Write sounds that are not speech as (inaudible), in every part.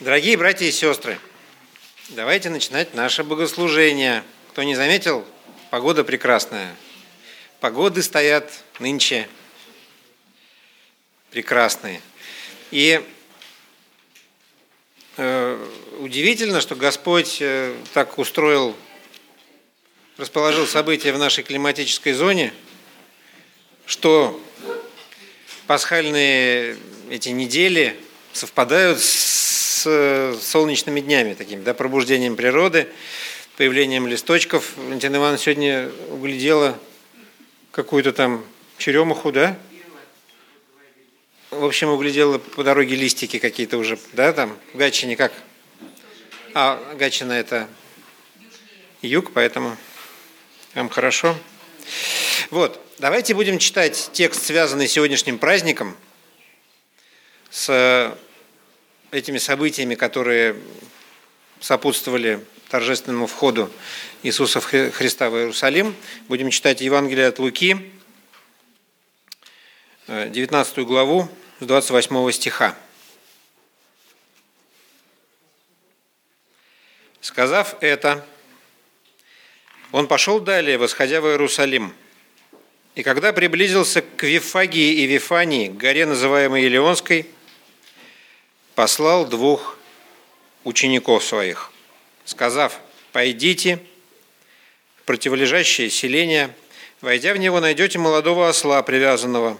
Дорогие братья и сестры, давайте начинать наше богослужение. Кто не заметил, погода прекрасная. Погоды стоят нынче прекрасные. И э, удивительно, что Господь э, так устроил, расположил события в нашей климатической зоне, что пасхальные эти недели совпадают с солнечными днями, такими, да, пробуждением природы, появлением листочков. Валентина Ивановна сегодня углядела какую-то там черемуху, да? В общем, углядела по дороге листики какие-то уже, да, там, в Гатчине как? А, Гатчина это юг, поэтому там хорошо. Вот, давайте будем читать текст, связанный с сегодняшним праздником, с этими событиями, которые сопутствовали торжественному входу Иисуса Христа в Иерусалим. Будем читать Евангелие от Луки, 19 главу, с 28 стиха. Сказав это, он пошел далее, восходя в Иерусалим. И когда приблизился к Вифагии и Вифании, горе, называемой Елеонской, послал двух учеников своих, сказав, «Пойдите в противолежащее селение, войдя в него, найдете молодого осла, привязанного,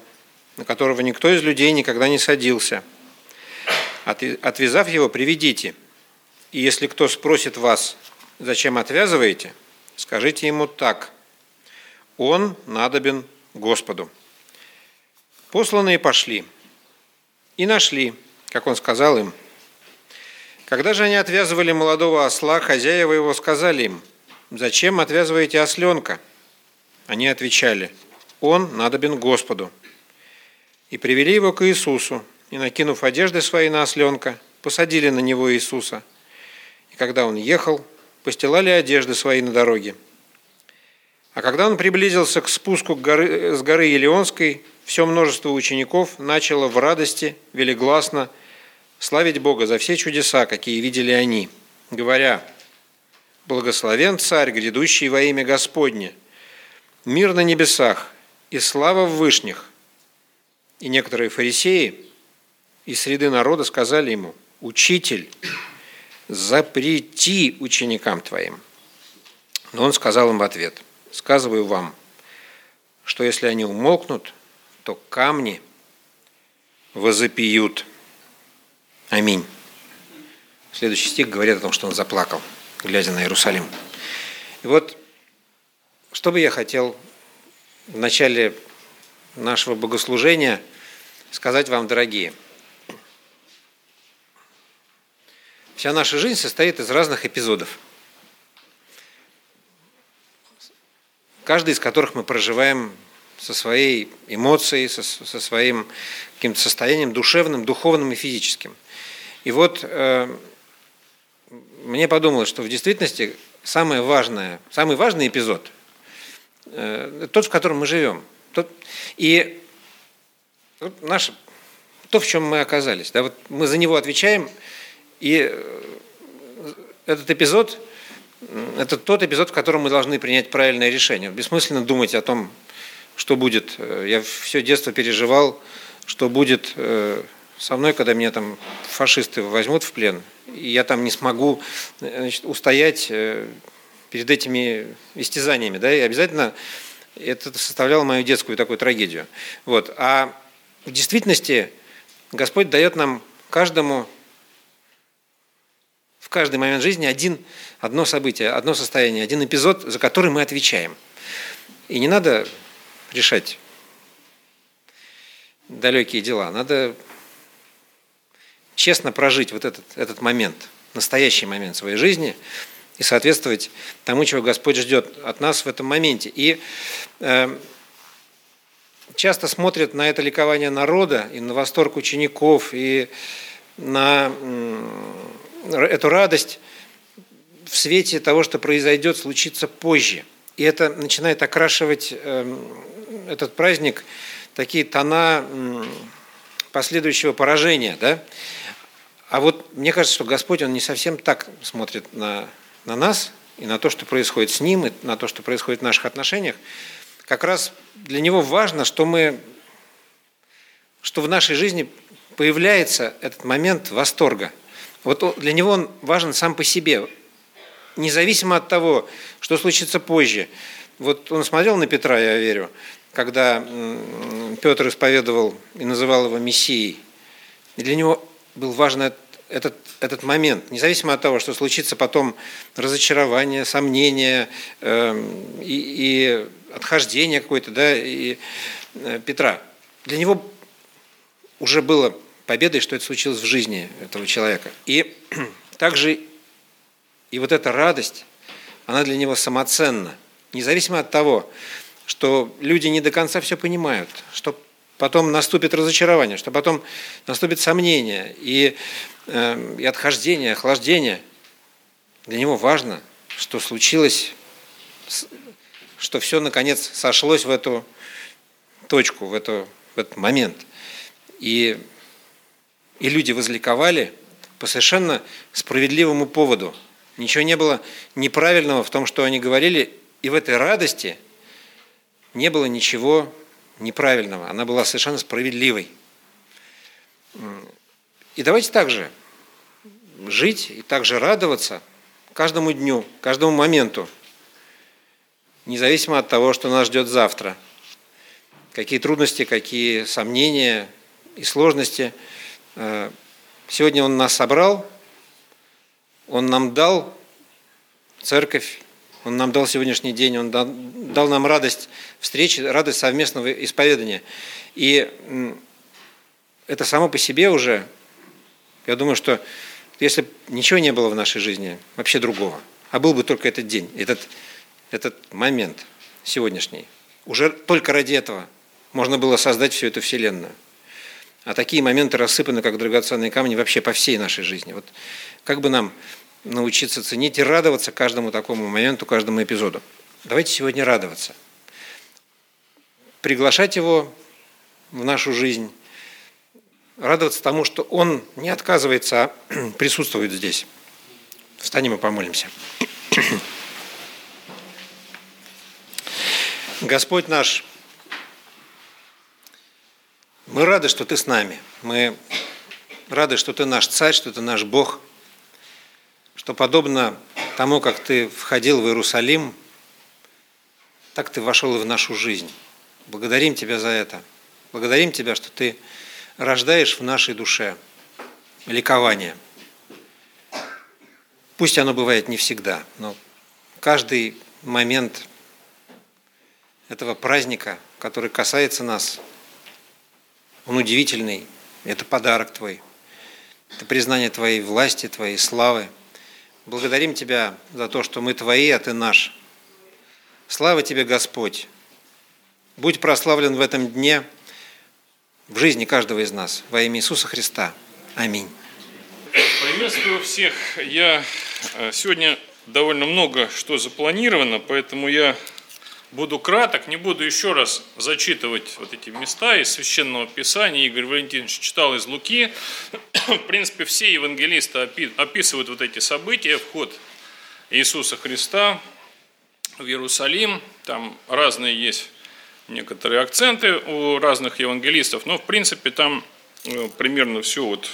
на которого никто из людей никогда не садился. Отвязав его, приведите, и если кто спросит вас, зачем отвязываете, скажите ему так, он надобен Господу». Посланные пошли и нашли – как он сказал им. Когда же они отвязывали молодого осла, хозяева его сказали им, «Зачем отвязываете осленка?» Они отвечали, «Он надобен Господу». И привели его к Иисусу, и, накинув одежды свои на осленка, посадили на него Иисуса. И когда он ехал, постилали одежды свои на дороге. А когда он приблизился к спуску с горы Елеонской, все множество учеников начало в радости велигласно славить Бога за все чудеса, какие видели они, говоря, «Благословен Царь, грядущий во имя Господне, мир на небесах и слава в вышних». И некоторые фарисеи из среды народа сказали ему, «Учитель, запрети ученикам твоим». Но он сказал им в ответ, «Сказываю вам, что если они умолкнут, то камни возопьют». Аминь. Следующий стих говорит о том, что он заплакал, глядя на Иерусалим. И вот, что бы я хотел в начале нашего богослужения сказать вам, дорогие. Вся наша жизнь состоит из разных эпизодов, каждый из которых мы проживаем со своей эмоцией, со, со своим каким-то состоянием душевным, духовным и физическим. И вот э, мне подумалось, что в действительности самое важное, самый важный эпизод э, тот, в котором мы живем. Тот, и вот наш, то, в чем мы оказались. Да, вот мы за него отвечаем, и э, этот эпизод – это тот эпизод, в котором мы должны принять правильное решение. Бессмысленно думать о том, что будет. Э, я все детство переживал, что будет э, со мной, когда меня там фашисты возьмут в плен, и я там не смогу значит, устоять э, перед этими истязаниями, да, и обязательно это составляло мою детскую такую трагедию. Вот. А в действительности Господь дает нам каждому в каждый момент жизни один, одно событие, одно состояние, один эпизод, за который мы отвечаем. И не надо решать далекие дела. Надо честно прожить вот этот, этот момент, настоящий момент своей жизни и соответствовать тому, чего Господь ждет от нас в этом моменте. И э, часто смотрят на это ликование народа и на восторг учеников, и на э, эту радость в свете того, что произойдет, случится позже. И это начинает окрашивать э, этот праздник такие тона последующего поражения. Да? А вот мне кажется, что Господь, Он не совсем так смотрит на, на нас и на то, что происходит с Ним, и на то, что происходит в наших отношениях. Как раз для Него важно, что мы, что в нашей жизни появляется этот момент восторга. Вот для Него он важен сам по себе, независимо от того, что случится позже. Вот он смотрел на Петра, я верю, когда Петр исповедовал и называл его Мессией. И для него был важен этот, этот момент, независимо от того, что случится потом разочарование, сомнение э, и, и отхождение какое-то, да, и э, Петра. Для него уже было победой, что это случилось в жизни этого человека. И (clears throat) также и вот эта радость, она для него самоценна, независимо от того, что люди не до конца все понимают, что потом наступит разочарование, что потом наступит сомнение и, э, и отхождение, охлаждение. Для него важно, что случилось, что все наконец сошлось в эту точку, в, эту, в этот момент. И, и люди возликовали по совершенно справедливому поводу. Ничего не было неправильного в том, что они говорили, и в этой радости не было ничего неправильного, она была совершенно справедливой. И давайте также жить и также радоваться каждому дню, каждому моменту, независимо от того, что нас ждет завтра. Какие трудности, какие сомнения и сложности. Э, сегодня Он нас собрал, Он нам дал церковь, он нам дал сегодняшний день, Он дал, дал нам радость встречи, радость совместного исповедания. И это само по себе уже, я думаю, что если ничего не было в нашей жизни, вообще другого, а был бы только этот день, этот, этот момент сегодняшний, уже только ради этого можно было создать всю эту Вселенную. А такие моменты рассыпаны, как драгоценные камни, вообще по всей нашей жизни. Вот как бы нам научиться ценить и радоваться каждому такому моменту, каждому эпизоду. Давайте сегодня радоваться. Приглашать его в нашу жизнь, радоваться тому, что он не отказывается, а (clears throat) присутствует здесь. Встанем и помолимся. (clears throat) Господь наш, мы рады, что Ты с нами. Мы рады, что Ты наш Царь, что Ты наш Бог – что подобно тому, как ты входил в Иерусалим, так ты вошел и в нашу жизнь. Благодарим Тебя за это. Благодарим Тебя, что Ты рождаешь в нашей душе ликование. Пусть оно бывает не всегда, но каждый момент этого праздника, который касается нас, он удивительный. Это подарок Твой. Это признание Твоей власти, Твоей славы – Благодарим Тебя за то, что мы Твои, а Ты наш. Слава Тебе, Господь! Будь прославлен в этом дне в жизни каждого из нас. Во имя Иисуса Христа. Аминь. Приветствую всех. Я э, сегодня довольно много что запланировано, поэтому я Буду краток, не буду еще раз зачитывать вот эти места из Священного Писания. Игорь Валентинович читал из Луки. В принципе, все евангелисты описывают вот эти события, вход Иисуса Христа в Иерусалим. Там разные есть некоторые акценты у разных евангелистов, но в принципе там э, примерно все вот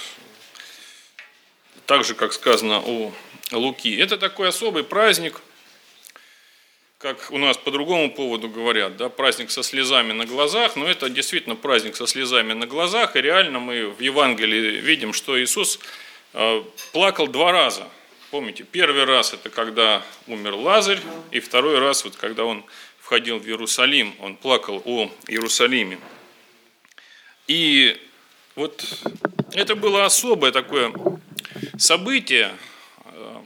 так же, как сказано у Луки. Это такой особый праздник – как у нас по другому поводу говорят, да, праздник со слезами на глазах, но это действительно праздник со слезами на глазах, и реально мы в Евангелии видим, что Иисус э, плакал два раза. Помните, первый раз это когда умер Лазарь, и второй раз, вот когда он входил в Иерусалим, он плакал о Иерусалиме. И вот это было особое такое событие, э,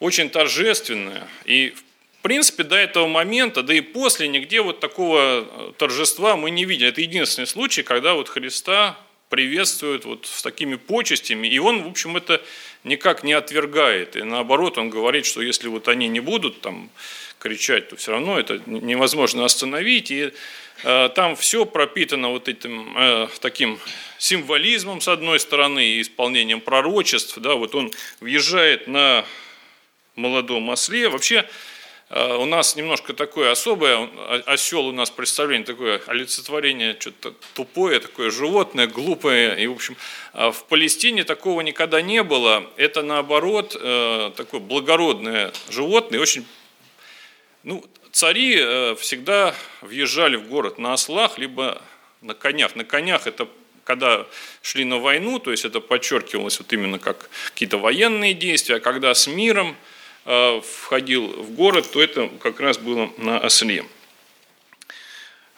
очень торжественное, и в принципе, до этого момента, да и после, нигде вот такого э, торжества мы не видели. Это единственный случай, когда вот Христа приветствуют вот с такими почестями, и он, в общем, это никак не отвергает, и наоборот, он говорит, что если вот они не будут там кричать, то все равно это невозможно остановить, и э, там все пропитано вот этим э, таким символизмом с одной стороны и исполнением пророчеств, да, вот он въезжает на молодом осле, вообще у нас немножко такое особое, осел у нас представление, такое олицетворение, что-то тупое, такое животное, глупое. И, в общем, э, в Палестине такого никогда не было. Это, наоборот, э, такое благородное животное, очень... Ну, цари всегда въезжали в город на ослах, либо на конях. На конях это когда шли на войну, то есть это подчеркивалось вот именно как какие-то военные действия, а когда с миром – Э, входил в город, то это как раз было на осле.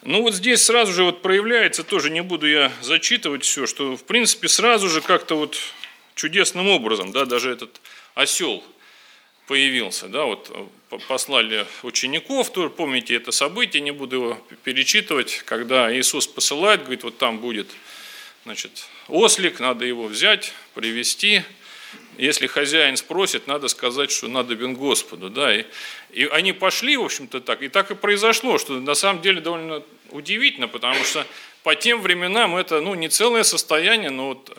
Ну вот здесь сразу же вот проявляется, тоже не буду я зачитывать все, что в принципе сразу же как-то вот чудесным образом, да, даже этот осел появился, да, вот э, послали учеников, тоже. Помните это событие, не буду его перечитывать, когда Иисус посылает, говорит, вот там будет, значит, ослик, надо его взять, привести, если хозяин спросит, надо сказать, что надо бен Господу. Да? И, и они пошли, в общем-то, так. И так и произошло, что на самом деле довольно удивительно, потому что по тем временам это ну, не целое состояние, но вот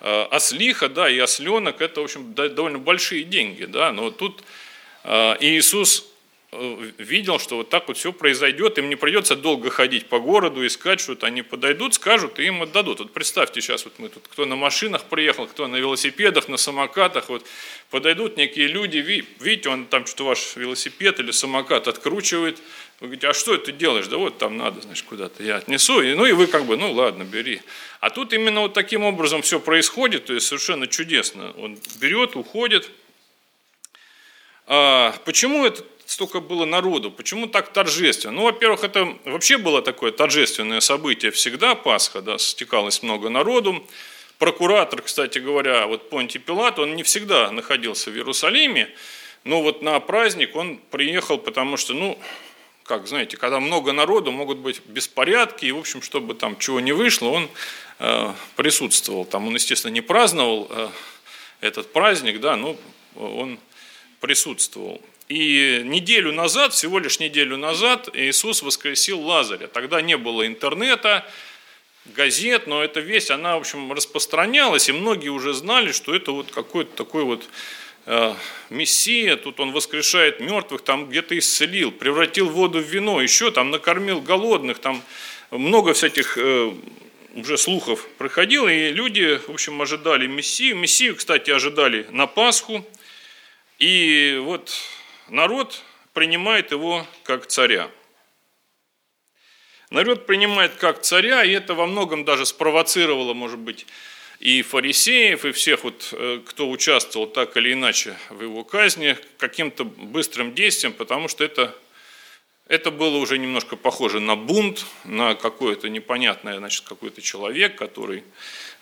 э, ослиха да, и осленок – это, в общем, довольно большие деньги. Да? Но тут э, Иисус видел, что вот так вот все произойдет, им не придется долго ходить по городу, искать что-то, они подойдут, скажут и им отдадут. Вот представьте сейчас, вот мы тут, кто на машинах приехал, кто на велосипедах, на самокатах, вот подойдут некие люди, видите, он там что-то ваш велосипед или самокат откручивает, вы говорите, а что ты делаешь? Да вот там надо, значит, куда-то я отнесу. И, ну и вы как бы, ну ладно, бери. А тут именно вот таким образом все происходит, то есть совершенно чудесно. Он берет, уходит. А, почему это столько было народу? Почему так торжественно? Ну, во-первых, это вообще было такое торжественное событие всегда, Пасха, да, стекалось много народу. Прокуратор, кстати говоря, вот Понтий Пилат, он не всегда находился в Иерусалиме, но вот на праздник он приехал, потому что, ну, как, знаете, когда много народу, могут быть беспорядки, и, в общем, чтобы там чего не вышло, он э, присутствовал. Там он, естественно, не праздновал э, этот праздник, да, но он присутствовал. И неделю назад, всего лишь неделю назад, Иисус воскресил Лазаря. Тогда не было интернета, газет, но эта весть, она, в общем, распространялась, и многие уже знали, что это вот какой-то такой вот э, мессия, тут он воскрешает мертвых, там где-то исцелил, превратил воду в вино, еще там накормил голодных, там много всяких э, уже слухов проходило, и люди, в общем, ожидали мессию. Мессию, кстати, ожидали на Пасху, и вот народ принимает его как царя. Народ принимает как царя, и это во многом даже спровоцировало, может быть, и фарисеев, и всех, вот, э, кто участвовал так или иначе в его казни, каким-то быстрым действием, потому что это, это было уже немножко похоже на бунт, на какое-то непонятное, значит, какой-то человек, который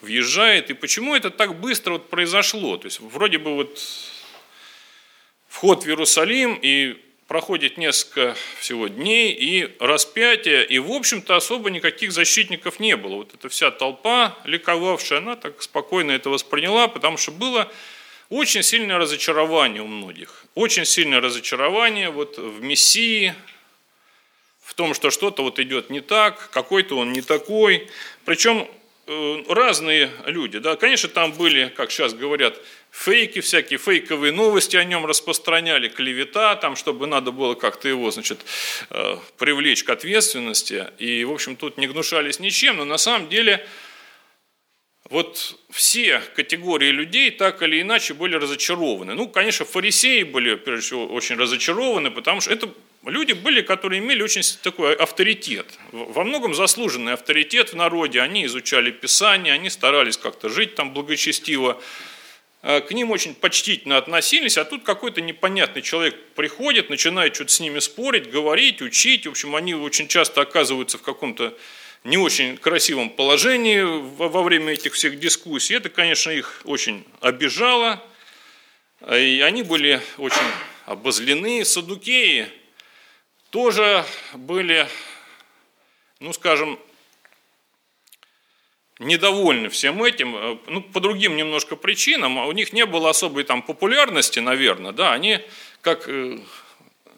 въезжает. И почему это так быстро вот произошло? То есть вроде бы вот вход в Иерусалим, и проходит несколько всего дней, и распятие, и, в общем-то, особо никаких защитников не было. Вот эта вся толпа ликовавшая, она так спокойно это восприняла, потому что было очень сильное разочарование у многих. Очень сильное разочарование вот в Мессии, в том, что что-то вот идет не так, какой-то он не такой. Причем э, разные люди. Да? Конечно, там были, как сейчас говорят, фейки всякие, фейковые новости о нем распространяли, клевета, там, чтобы надо было как-то его, значит, э, привлечь к ответственности. И, в общем, тут не гнушались ничем, но на самом деле вот все категории людей так или иначе были разочарованы. Ну, конечно, фарисеи были, прежде всего, очень разочарованы, потому что это люди были, которые имели очень такой авторитет, во многом заслуженный авторитет в народе. Они изучали Писание, они старались как-то жить там благочестиво, к ним очень почтительно относились, а тут какой-то непонятный человек приходит, начинает что-то с ними спорить, говорить, учить. В общем, они очень часто оказываются в каком-то не очень красивом положении во время этих всех дискуссий. Это, конечно, их очень обижало, и они были очень обозлены. Садукеи тоже были, ну, скажем, недовольны всем этим, э, ну, по другим немножко причинам, а у них не было особой там популярности, наверное, да, они как э,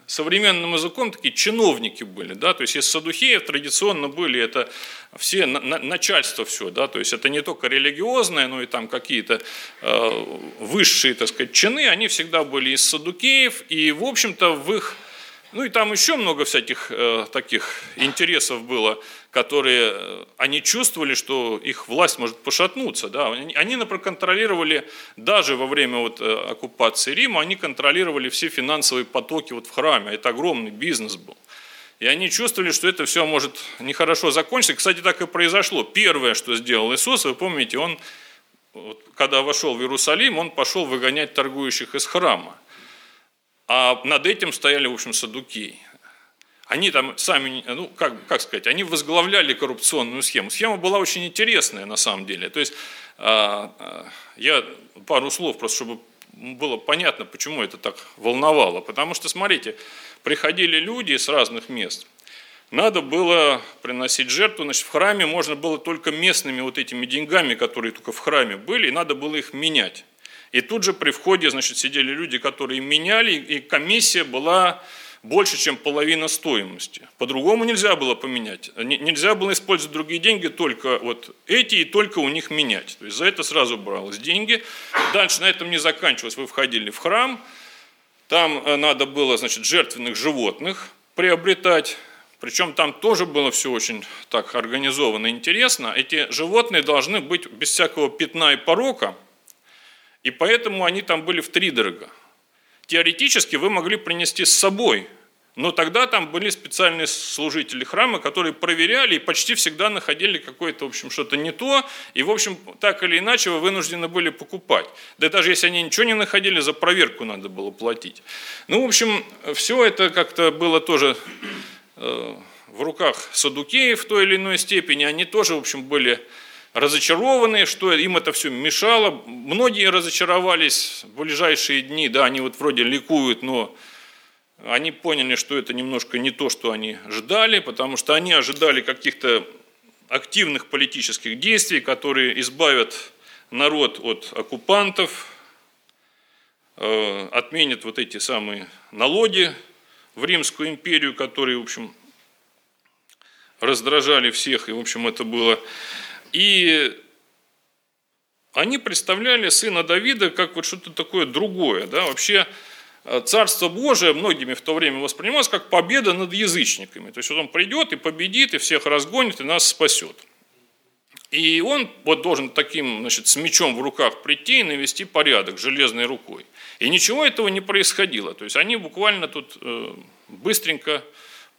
современным языком такие чиновники были, да, то есть из садухеев традиционно были это все начальство все, да, то есть это не только религиозное, но и там какие-то э, высшие, так сказать, чины, они всегда были из садукеев, и, в общем-то, в их ну и там еще много всяких э, таких интересов было, которые э, они чувствовали, что их власть может пошатнуться. Да? Они, они, например, контролировали, даже во время вот, э, оккупации Рима, они контролировали все финансовые потоки вот в храме. Это огромный бизнес был. И они чувствовали, что это все может нехорошо закончиться. Кстати, так и произошло. Первое, что сделал Иисус, вы помните, он, вот, когда вошел в Иерусалим, он пошел выгонять торгующих из храма. А над этим стояли, в общем, садуки. Они там сами, ну, как, как сказать, они возглавляли коррупционную схему. Схема была очень интересная на самом деле. То есть, а, а, я пару слов просто, чтобы было понятно, почему это так волновало. Потому что, смотрите, приходили люди с разных мест, надо было приносить жертву, значит, в храме можно было только местными вот этими деньгами, которые только в храме были, и надо было их менять. И тут же при входе значит, сидели люди, которые меняли, и комиссия была больше, чем половина стоимости. По-другому нельзя было поменять. Нельзя было использовать другие деньги, только вот эти и только у них менять. То есть за это сразу бралось деньги. Дальше на этом не заканчивалось. Вы входили в храм, там э, надо было значит, жертвенных животных приобретать. Причем там тоже было все очень так организовано и интересно. Эти животные должны быть без всякого пятна и порока – и поэтому они там были в три дорого. Теоретически вы могли принести с собой, но тогда там были специальные служители храма, которые проверяли и почти всегда находили какое-то, в общем, что-то не то, и, в общем, так или иначе вы вынуждены были покупать. Да даже если они ничего не находили, за проверку надо было платить. Ну, в общем, все это как-то было тоже э, в руках садукеев в той или иной степени, они тоже, в общем, были разочарованные, что им это все мешало. Многие разочаровались в ближайшие дни, да, они вот вроде ликуют, но они поняли, что это немножко не то, что они ждали, потому что они ожидали каких-то активных политических действий, которые избавят народ от оккупантов, э, отменят вот эти самые налоги в Римскую империю, которые, в общем, раздражали всех, и, в общем, это было и они представляли сына Давида как вот что-то такое другое. Да? Вообще э, Царство Божие многими в то время воспринималось как победа над язычниками. То есть вот он придет и победит, и всех разгонит, и нас спасет. И он вот должен таким, значит, с мечом в руках прийти и навести порядок железной рукой. И ничего этого не происходило. То есть они буквально тут э, быстренько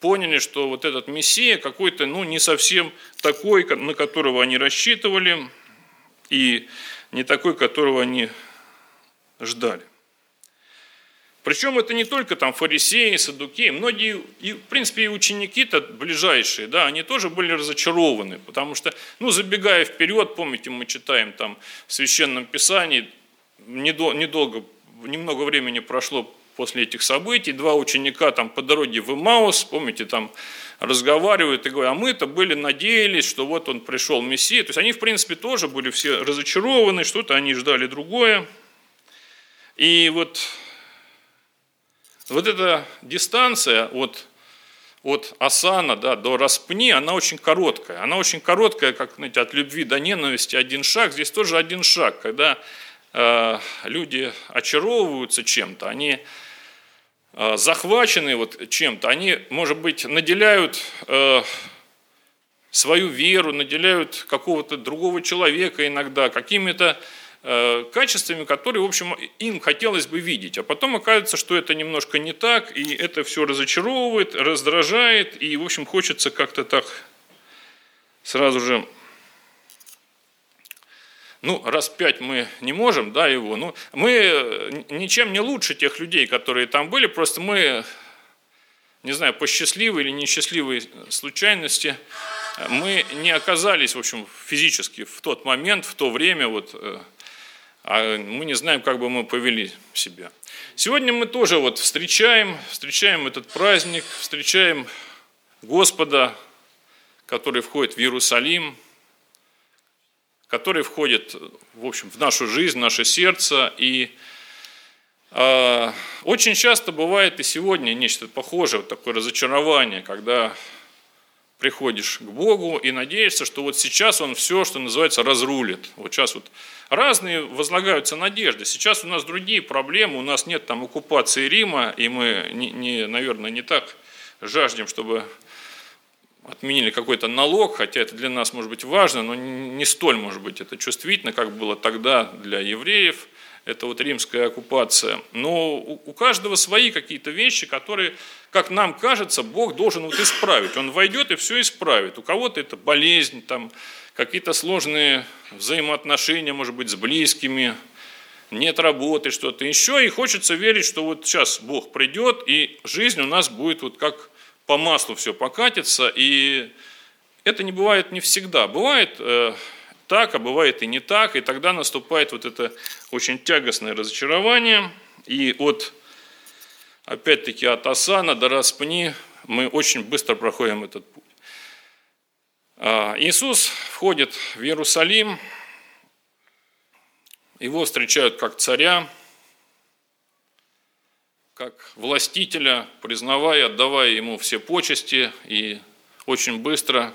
поняли, что вот этот Мессия какой-то, ну, не совсем такой, на которого они рассчитывали, и не такой, которого они ждали. Причем это не только там фарисеи, садукеи, многие, и, в принципе, и ученики-то ближайшие, да, они тоже были разочарованы, потому что, ну, забегая вперед, помните, мы читаем там в Священном Писании, недолго, немного времени прошло после этих событий. Два ученика там по дороге в Имаус, помните, там разговаривают и говорят, а мы-то были, надеялись, что вот он пришел Мессия. То есть они, в принципе, тоже были все разочарованы, что-то они ждали другое. И вот, вот эта дистанция от, от Асана да, до Распни, она очень короткая. Она очень короткая, как знаете, от любви до ненависти один шаг. Здесь тоже один шаг, когда э, люди очаровываются чем-то, они захвачены вот чем-то, они, может быть, наделяют э, свою веру, наделяют какого-то другого человека иногда какими-то э, качествами, которые, в общем, им хотелось бы видеть. А потом оказывается, что это немножко не так, и это все разочаровывает, раздражает, и, в общем, хочется как-то так сразу же ну, раз пять мы не можем, да, его, ну, мы э, ничем не лучше тех людей, которые там были, просто мы, не знаю, по счастливой или несчастливой случайности, мы не оказались, в общем, физически в тот момент, в то время, вот, э, а мы не знаем, как бы мы повели себя. Сегодня мы тоже вот встречаем, встречаем этот праздник, встречаем Господа, который входит в Иерусалим, который входит, в общем, в нашу жизнь, в наше сердце. И э, очень часто бывает и сегодня нечто похожее, вот такое разочарование, когда приходишь к Богу и надеешься, что вот сейчас Он все, что называется, разрулит. Вот сейчас вот разные возлагаются надежды. Сейчас у нас другие проблемы, у нас нет там оккупации Рима, и мы, не, не, наверное, не так жаждем, чтобы отменили какой-то налог, хотя это для нас может быть важно, но не столь может быть это чувствительно, как было тогда для евреев, это вот римская оккупация. Но у каждого свои какие-то вещи, которые, как нам кажется, Бог должен вот исправить. Он войдет и все исправит. У кого-то это болезнь, там, какие-то сложные взаимоотношения, может быть, с близкими, нет работы, что-то еще, и хочется верить, что вот сейчас Бог придет, и жизнь у нас будет вот как по маслу все покатится, и это не бывает не всегда. Бывает э, так, а бывает и не так, и тогда наступает вот это очень тягостное разочарование, и от, опять-таки, от Асана до Распни мы очень быстро проходим этот путь. А, Иисус входит в Иерусалим, его встречают как царя, как властителя, признавая, отдавая ему все почести, и очень быстро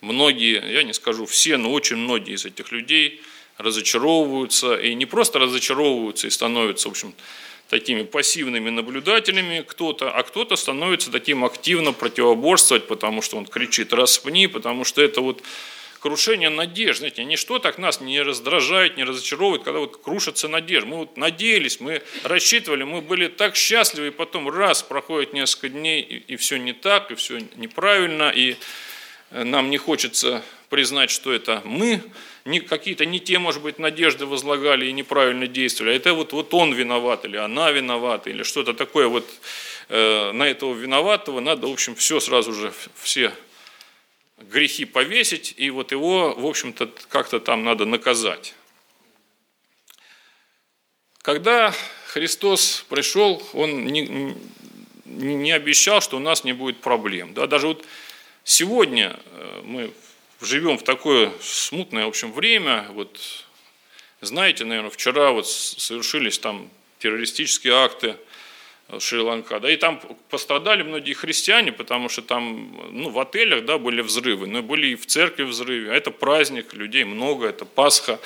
многие, я не скажу все, но очень многие из этих людей разочаровываются, и не просто разочаровываются и становятся, в общем, такими пассивными наблюдателями кто-то, а кто-то становится таким активно противоборствовать, потому что он кричит «распни», потому что это вот крушение надежд. Знаете, ничто так нас не раздражает, не разочаровывает, когда вот крушится надежда. Мы вот надеялись, мы рассчитывали, мы были так счастливы, и потом раз проходит несколько дней, и, и все не так, и все неправильно, и э, нам не хочется признать, что это мы не, какие-то не те, может быть, надежды возлагали и неправильно действовали, а это вот, вот он виноват, или она виновата, или что-то такое вот э, на этого виноватого надо, в общем, все сразу же, все грехи повесить, и вот его, в общем-то, как-то там надо наказать. Когда Христос пришел, Он не, не обещал, что у нас не будет проблем. Да, даже вот сегодня э, мы живем в такое смутное, в общем, время. Вот знаете, наверное, вчера вот совершились там террористические акты – Шри-Ланка. Да, и там пострадали многие христиане, потому что там ну, в отелях да, были взрывы, но были и в церкви взрывы. А это праздник, людей много, это Пасха.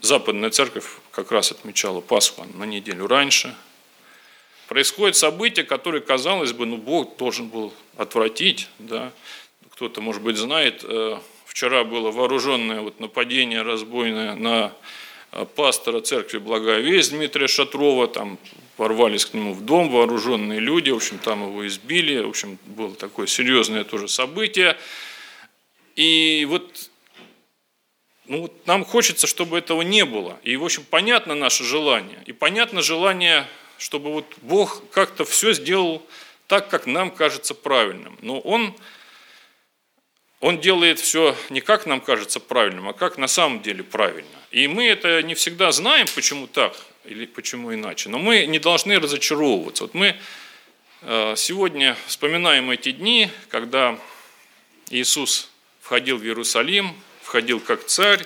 Западная церковь как раз отмечала Пасху на неделю раньше. Происходят события, которые, казалось бы, ну, Бог должен был отвратить. Да. Кто-то, может быть, знает, э, вчера было вооруженное вот нападение разбойное на пастора церкви «Благая весть» Дмитрия Шатрова, там ворвались к нему в дом вооруженные люди, в общем, там его избили, в общем, было такое серьезное тоже событие. И вот, ну, вот нам хочется, чтобы этого не было. И, в общем, понятно наше желание. И понятно желание, чтобы вот Бог как-то все сделал так, как нам кажется правильным. Но Он, он делает все не как нам кажется правильным, а как на самом деле правильно. И мы это не всегда знаем, почему так или почему иначе. Но мы не должны разочаровываться. Вот мы э, сегодня вспоминаем эти дни, когда Иисус входил в Иерусалим, входил как царь,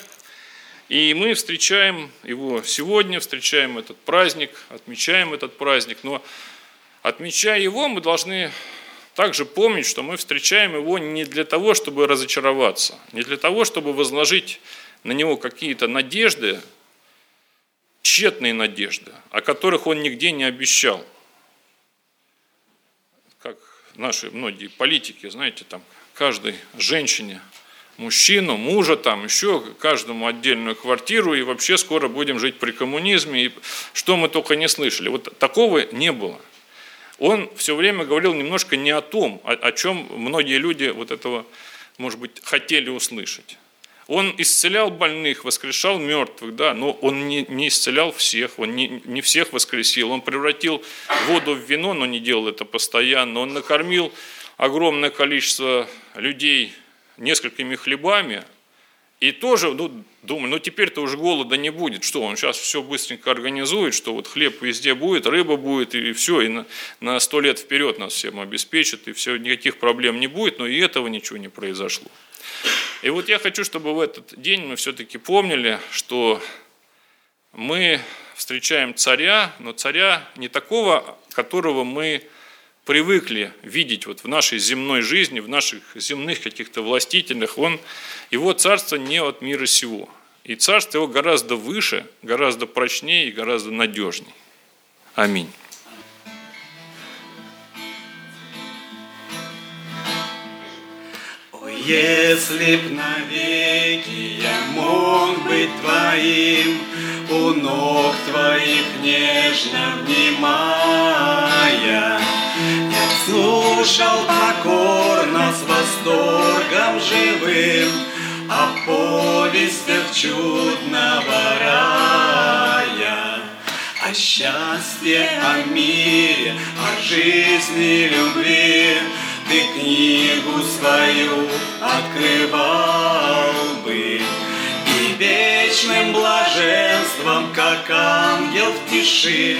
и мы встречаем его сегодня, встречаем этот праздник, отмечаем этот праздник, но отмечая его, мы должны также помнить, что мы встречаем его не для того, чтобы разочароваться, не для того, чтобы возложить на него какие-то надежды, тщетные надежды, о которых он нигде не обещал. Как наши многие политики, знаете, там каждой женщине, мужчину, мужа, там еще каждому отдельную квартиру, и вообще скоро будем жить при коммунизме, и что мы только не слышали. Вот такого не было. Он все время говорил немножко не о том, о, о чем многие люди вот этого, может быть, хотели услышать. Он исцелял больных, воскрешал мертвых, да, но он не, не исцелял всех, он не, не всех воскресил. Он превратил воду в вино, но не делал это постоянно. Он накормил огромное количество людей несколькими хлебами, и тоже, ну, думаю, ну теперь-то уже голода не будет. Что, он сейчас все быстренько организует, что вот хлеб везде будет, рыба будет, и все, и на сто лет вперед нас всем обеспечит, и все, никаких проблем не будет, но и этого ничего не произошло. И вот я хочу, чтобы в этот день мы все-таки помнили, что мы встречаем царя, но царя не такого, которого мы привыкли видеть вот в нашей земной жизни, в наших земных каких-то властительных. Он, его царство не от мира сего. И царство его гораздо выше, гораздо прочнее и гораздо надежнее. Аминь. Если б навеки я мог быть Твоим, У ног Твоих нежно внимая, слушал покорно с восторгом живым О повестях чудного рая, О счастье, о мире, о жизни, любви, ты книгу свою открывал бы, И вечным блаженством, как ангел в тиши,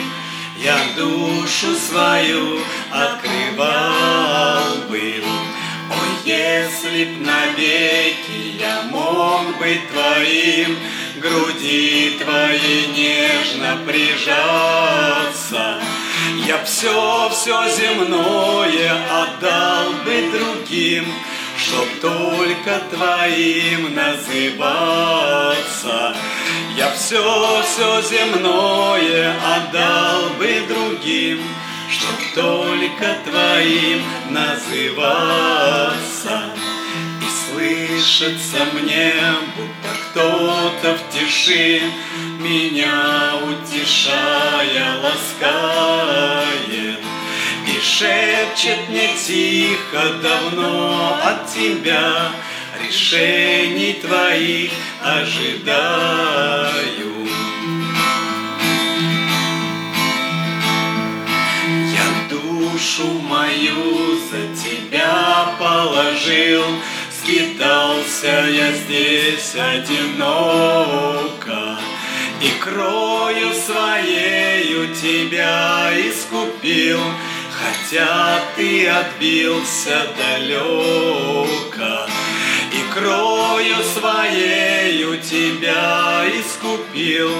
Я душу свою открывал бы. О, если б навеки я мог быть твоим, Груди твоей нежно прижаться, я все, все земное отдал бы другим, Чтоб только твоим называться. Я все, все земное отдал бы другим, Чтоб только твоим называться. И слышится мне, будто кто-то в тиши меня утешая ласкает И шепчет мне тихо давно от тебя Решений твоих ожидаю Я душу мою за тебя положил Скитался я здесь одиноко и крою своею тебя искупил, Хотя ты отбился далеко. И крою своею тебя искупил,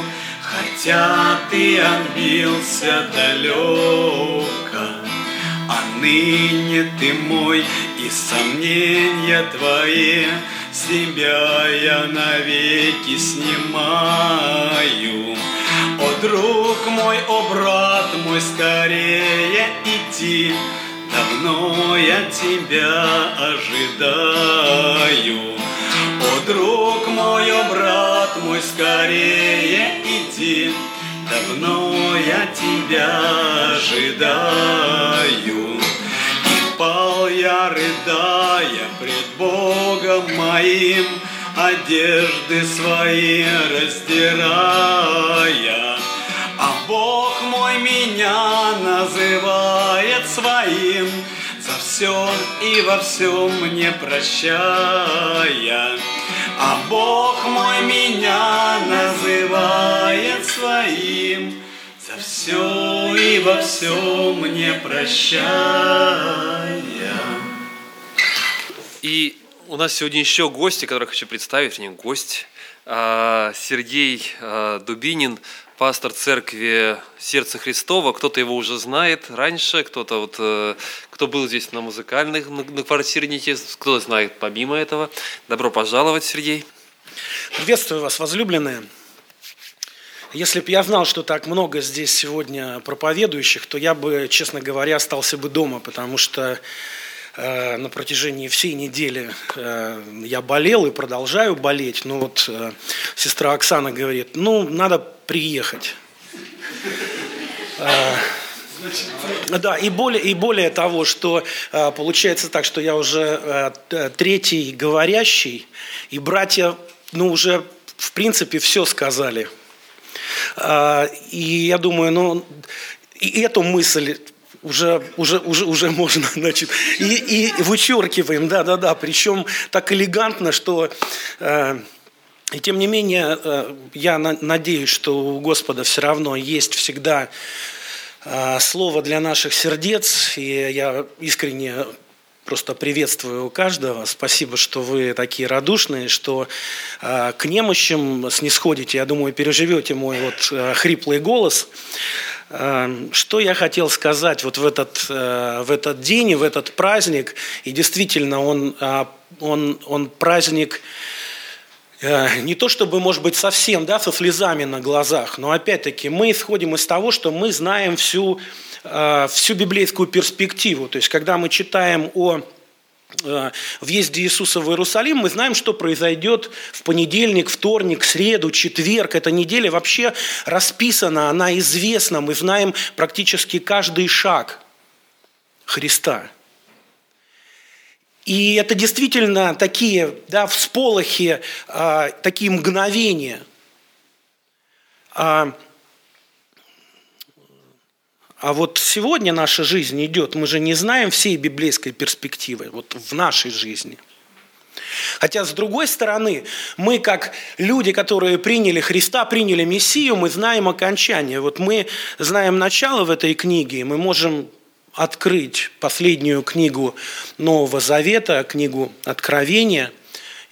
Хотя ты отбился далеко. А ныне ты мой, и сомнения твои себя я навеки снимаю. О, друг мой, о, брат мой, скорее иди, Давно я тебя ожидаю. О, друг мой, о, брат мой, скорее иди, Давно я тебя ожидаю. И пал я, рыдая, пред Богом моим, Одежды свои раздирая. Меня называет своим, За все и во всем мне прощая. А Бог мой меня называет своим, За все и во всем мне прощая. И у нас сегодня еще гости, которых хочу представить, гость. А, Сергей а, Дубинин, пастор церкви Сердца Христова. Кто-то его уже знает раньше, кто-то вот, э, кто был здесь на музыкальных, на на квартирнике, кто знает помимо этого. Добро пожаловать, Сергей. Приветствую вас, возлюбленные. Если бы я знал, что так много здесь сегодня проповедующих, то я бы, честно говоря, остался бы дома, потому что на протяжении всей недели э, я болел и продолжаю болеть. Но вот э, сестра Оксана говорит, ну, надо приехать. Э, да, и более, и более того, что э, получается так, что я уже э, третий говорящий, и братья, ну, уже в принципе все сказали. И я думаю, ну, и эту мысль уже, уже, уже, уже можно, (laughs) значит, и, и вычеркиваем, да-да-да, причем так элегантно, что... э, и тем не менее, э, я на- надеюсь, что у Господа все равно есть всегда э, слово для наших сердец, и я искренне просто приветствую каждого. Спасибо, что вы такие радушные, что э, к немощам снисходите. Я думаю, переживете мой вот э, хриплый голос. Э, что я хотел сказать вот в этот, э, в этот день и в этот праздник? И действительно, он, э, он, он праздник э, не то чтобы, может быть, совсем да, со слезами на глазах, но опять-таки мы исходим из того, что мы знаем всю Э, всю библейскую перспективу. То есть, когда мы читаем о въезде Иисуса в Иерусалим, мы знаем, что произойдет в понедельник, вторник, среду, четверг. Эта неделя вообще расписана, она известна. Мы знаем практически каждый шаг Христа. И это действительно такие да, всполохи, э, такие мгновения. А вот сегодня наша жизнь идет, мы же не знаем всей библейской перспективы, вот в нашей жизни. Хотя, с другой стороны, мы, как люди, которые приняли Христа, приняли Мессию, мы знаем окончание. Вот мы знаем начало в этой книге, мы можем открыть последнюю книгу Нового Завета, книгу Откровения,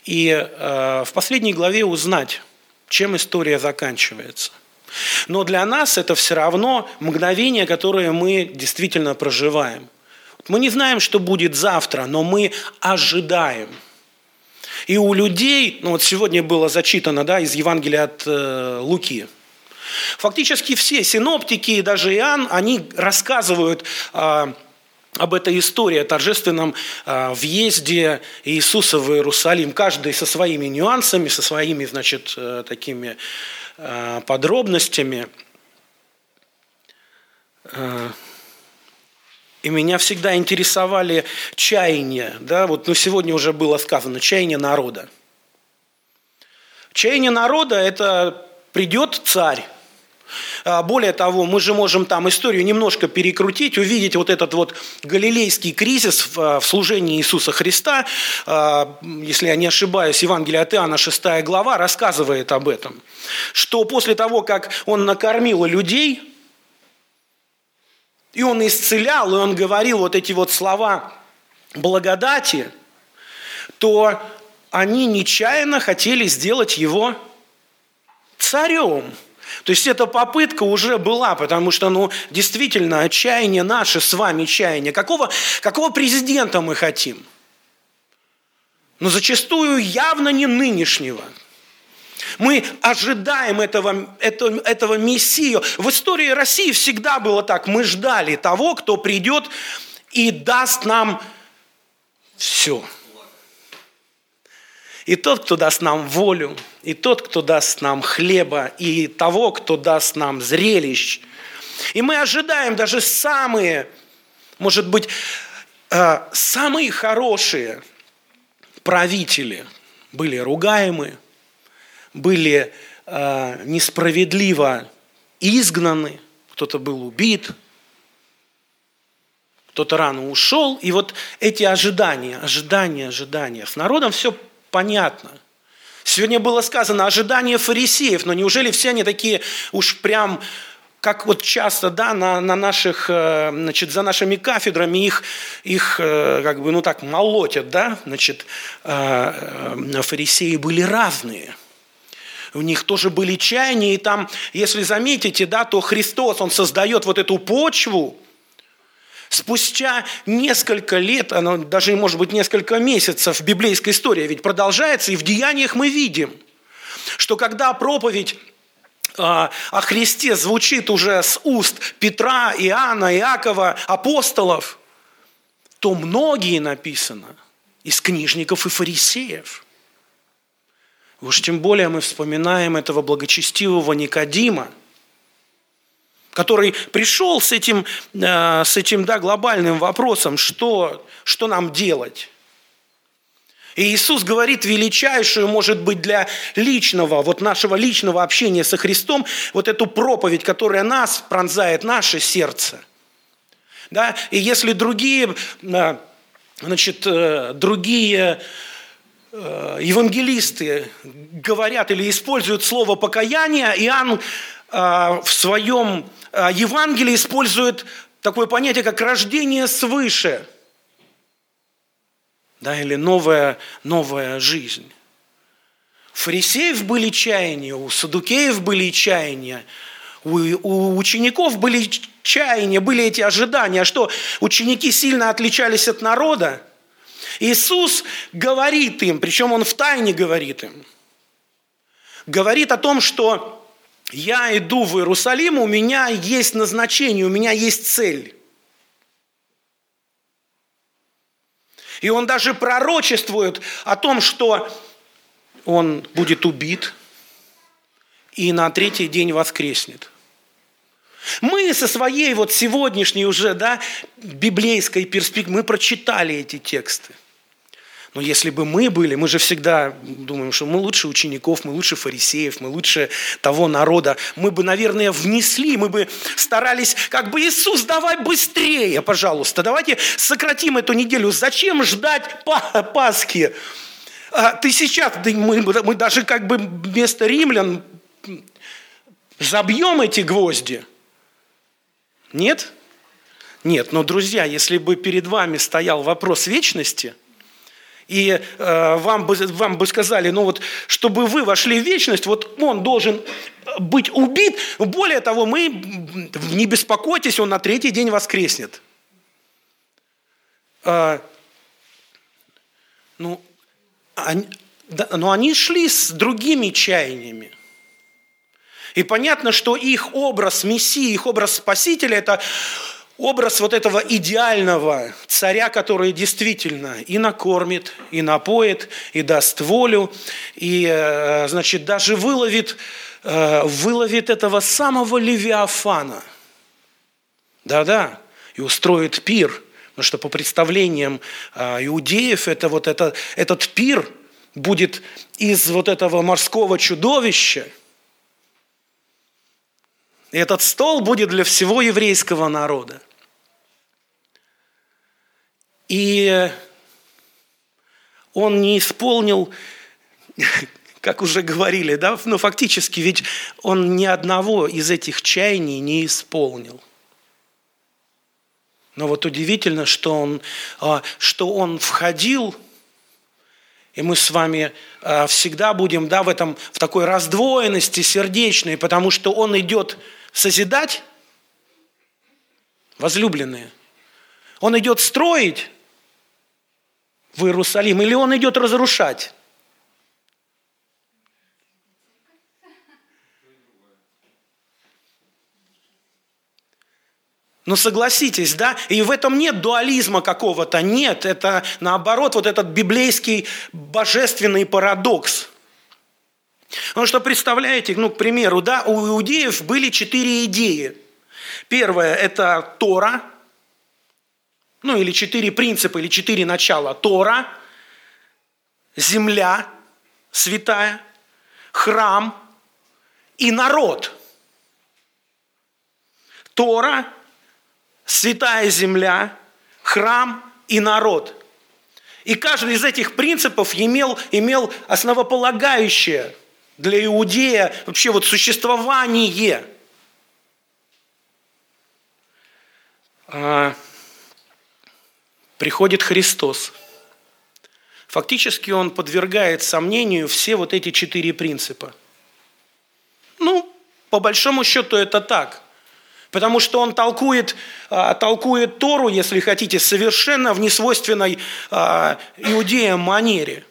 и э, в последней главе узнать, чем история заканчивается. Но для нас это все равно мгновение, которое мы действительно проживаем. Мы не знаем, что будет завтра, но мы ожидаем. И у людей, ну вот сегодня было зачитано да, из Евангелия от э, Луки, фактически все синоптики и даже Иоанн, они рассказывают э, об этой истории, о торжественном э, въезде Иисуса в Иерусалим, каждый со своими нюансами, со своими, значит, э, такими подробностями. Э, и меня всегда интересовали чаяния. Да? Вот, ну, сегодня уже было сказано, чаяние народа. Чаяние народа – это придет царь, более того, мы же можем там историю немножко перекрутить, увидеть вот этот вот галилейский кризис в а, служении Иисуса Христа. А, если я не ошибаюсь, Евангелие от Иоанна, 6 глава, рассказывает об этом. Что после того, как он накормил людей, и он исцелял, и он говорил вот эти вот слова благодати, то они нечаянно хотели сделать его царем – то есть эта попытка уже была, потому что, ну, действительно, отчаяние наше с вами, чаяние. Какого, какого президента мы хотим? Но зачастую явно не нынешнего. Мы ожидаем этого, этого, этого Мессию. В истории России всегда было так. Мы ждали того, кто придет и даст нам все. И тот, кто даст нам волю, и тот, кто даст нам хлеба, и того, кто даст нам зрелищ. И мы ожидаем даже самые, может быть, э, самые хорошие правители были ругаемы, были э, несправедливо изгнаны, кто-то был убит, кто-то рано ушел. И вот эти ожидания, ожидания, ожидания. С народом все понятно. Сегодня было сказано ожидание фарисеев, но неужели все они такие уж прям как вот часто, да, на, на наших, э, значит, за нашими кафедрами их, их э, как бы, ну так, молотят, да, значит, э, фарисеи были разные. У них тоже были чаяния, и там, если заметите, да, то Христос, Он создает вот эту почву, Спустя несколько лет, оно даже, может быть, несколько месяцев, библейская история ведь продолжается, и в деяниях мы видим, что когда проповедь а, о Христе звучит уже с уст Петра, Иоанна, Иакова, апостолов, то многие написано из книжников и фарисеев. Уж тем более мы вспоминаем этого благочестивого Никодима – который пришел с этим, э, с этим да, глобальным вопросом, что, что нам делать. И Иисус говорит величайшую, может быть, для личного, вот нашего личного общения со Христом, вот эту проповедь, которая нас пронзает, наше сердце. Да? И если другие, э, значит, э, другие евангелисты говорят или используют слово покаяние, Иоанн в своем а, Евангелие использует такое понятие, как рождение свыше. да, или новая, новая жизнь. У фарисеев были чаяния, у садукеев были чаяния, у, у учеников были чаяния, были эти ожидания, что ученики сильно отличались от народа. Иисус говорит им, причем Он в тайне говорит им, говорит о том, что я иду в Иерусалим, у меня есть назначение, у меня есть цель. И он даже пророчествует о том, что он будет убит и на третий день воскреснет. Мы со своей вот сегодняшней уже да, библейской перспективы, мы прочитали эти тексты. Но если бы мы были, мы же всегда думаем, что мы лучше учеников, мы лучше фарисеев, мы лучше того народа, мы бы, наверное, внесли, мы бы старались, как бы Иисус, давай быстрее, пожалуйста, давайте сократим эту неделю. Зачем ждать Пасхи? А ты сейчас, мы, мы даже как бы вместо римлян забьем эти гвозди. Нет? Нет, но, друзья, если бы перед вами стоял вопрос вечности – и э, вам, бы, вам бы сказали, ну вот, чтобы вы вошли в вечность, вот он должен быть убит. Более того, мы, не беспокойтесь, он на третий день воскреснет. Э, ну, они, да, но они шли с другими чаяниями. И понятно, что их образ Мессии, их образ Спасителя – это образ вот этого идеального царя, который действительно и накормит, и напоит, и даст волю, и, э, значит, даже выловит, э, выловит этого самого Левиафана. Да-да, и устроит пир, потому что по представлениям э, иудеев это вот это, этот пир будет из вот этого морского чудовища, и этот стол будет для всего еврейского народа. И он не исполнил, (laughs) как уже говорили, да, но фактически ведь он ни одного из этих чаяний не исполнил. Но вот удивительно, что он, а, что он входил, и мы с вами а, всегда будем да, в, этом, в такой раздвоенности сердечной, потому что он идет созидать, возлюбленные. Он идет строить, в Иерусалим, или он идет разрушать? Но согласитесь, да, и в этом нет дуализма какого-то, нет, это наоборот вот этот библейский божественный парадокс. Потому что, представляете, ну, к примеру, да, у иудеев были четыре идеи. Первое – это Тора, ну или четыре принципа, или четыре начала. Тора, земля святая, храм и народ. Тора, святая земля, храм и народ. И каждый из этих принципов имел, имел основополагающее для иудея вообще вот существование. Приходит Христос. Фактически он подвергает сомнению все вот эти четыре принципа. Ну, по большому счету это так. Потому что он толкует, а, толкует Тору, если хотите, совершенно в несвойственной а, иудеям манере.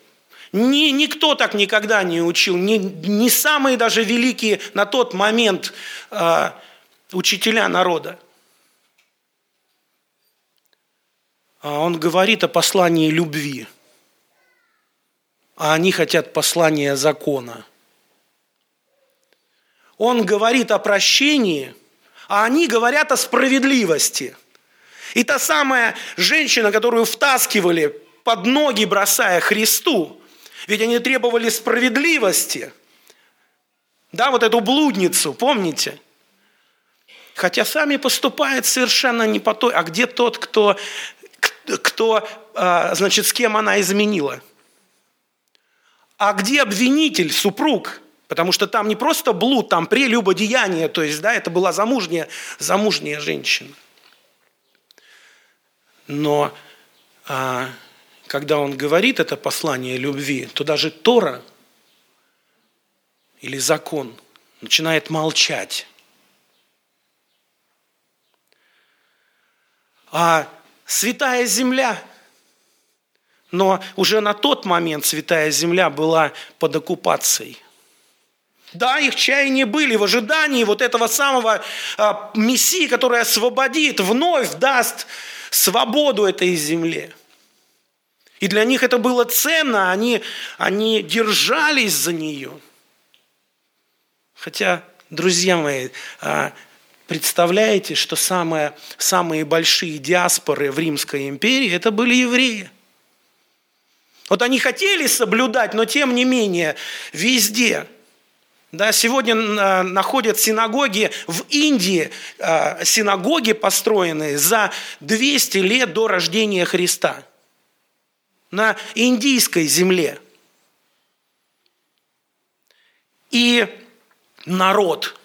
Ни, никто так никогда не учил, ни, ни самые даже великие на тот момент а, учителя народа. А он говорит о послании любви, а они хотят послания закона. Он говорит о прощении, а они говорят о справедливости. И та самая женщина, которую втаскивали под ноги, бросая Христу, ведь они требовали справедливости. Да, вот эту блудницу, помните? Хотя сами поступают совершенно не по той, а где тот, кто кто, а, значит, с кем она изменила. А где обвинитель, супруг? Потому что там не просто блуд, там прелюбодеяние, то есть, да, это была замужняя, замужняя женщина. Но а, когда он говорит это послание любви, то даже Тора или закон начинает молчать. А святая земля, но уже на тот момент святая земля была под оккупацией – да, их чаяния были в ожидании вот этого самого а, Мессии, который освободит, вновь даст свободу этой земле. И для них это было ценно, они, они держались за нее. Хотя, друзья мои, а, представляете, что самые, самые большие диаспоры в Римской империи – это были евреи. Вот они хотели соблюдать, но тем не менее везде – да, сегодня а, находят синагоги в Индии, а, синагоги, построенные за 200 лет до рождения Христа на индийской земле. И народ,